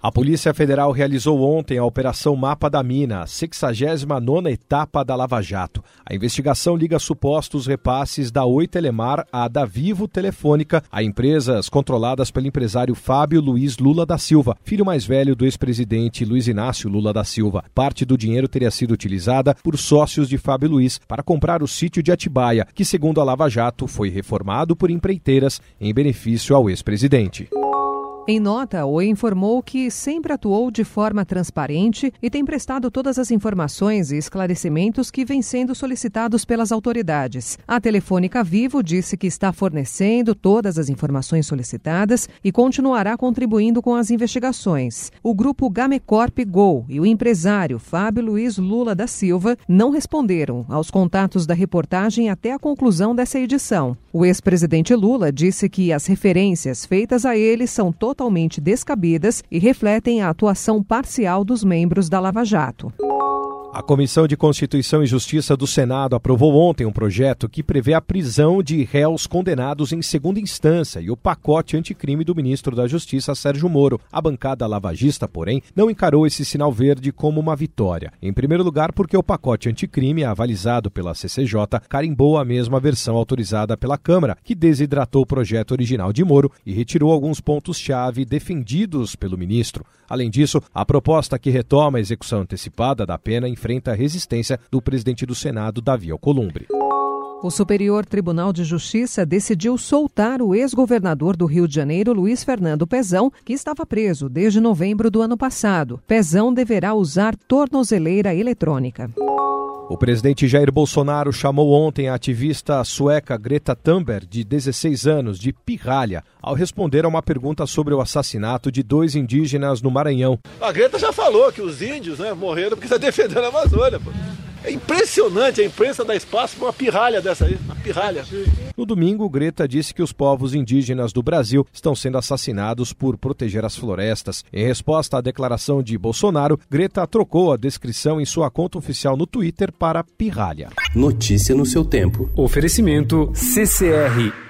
A Polícia Federal realizou ontem a Operação Mapa da Mina, a 69 etapa da Lava Jato. A investigação liga supostos repasses da Oi Telemar à da Vivo Telefônica a empresas controladas pelo empresário Fábio Luiz Lula da Silva, filho mais velho do ex-presidente Luiz Inácio Lula da Silva. Parte do dinheiro teria sido utilizada por sócios de Fábio Luiz para comprar o sítio de Atibaia, que, segundo a Lava Jato, foi reformado por empreiteiras em benefício ao ex-presidente. Em nota, o Oi informou que sempre atuou de forma transparente e tem prestado todas as informações e esclarecimentos que vêm sendo solicitados pelas autoridades. A Telefônica Vivo disse que está fornecendo todas as informações solicitadas e continuará contribuindo com as investigações. O grupo Gamecorp Gol e o empresário Fábio Luiz Lula da Silva não responderam aos contatos da reportagem até a conclusão dessa edição. O ex-presidente Lula disse que as referências feitas a ele são totalmente totalmente descabidas e refletem a atuação parcial dos membros da Lava Jato. A Comissão de Constituição e Justiça do Senado aprovou ontem um projeto que prevê a prisão de réus condenados em segunda instância e o pacote anticrime do ministro da Justiça, Sérgio Moro. A bancada lavagista, porém, não encarou esse sinal verde como uma vitória. Em primeiro lugar, porque o pacote anticrime, avalizado pela CCJ, carimbou a mesma versão autorizada pela Câmara, que desidratou o projeto original de Moro e retirou alguns pontos-chave defendidos pelo ministro. Além disso, a proposta que retoma a execução antecipada da pena enfrenta a resistência do presidente do Senado, Davi Alcolumbre. O Superior Tribunal de Justiça decidiu soltar o ex-governador do Rio de Janeiro, Luiz Fernando Pezão, que estava preso desde novembro do ano passado. Pezão deverá usar tornozeleira eletrônica. O presidente Jair Bolsonaro chamou ontem a ativista sueca Greta Thunberg, de 16 anos, de pirralha, ao responder a uma pergunta sobre o assassinato de dois indígenas no Maranhão. A Greta já falou que os índios né, morreram porque está defendendo a Amazônia. Pô. É impressionante a imprensa dar espaço para uma pirralha dessa aí, uma pirralha. No domingo, Greta disse que os povos indígenas do Brasil estão sendo assassinados por proteger as florestas. Em resposta à declaração de Bolsonaro, Greta trocou a descrição em sua conta oficial no Twitter para pirralha. Notícia no seu tempo. Oferecimento CCR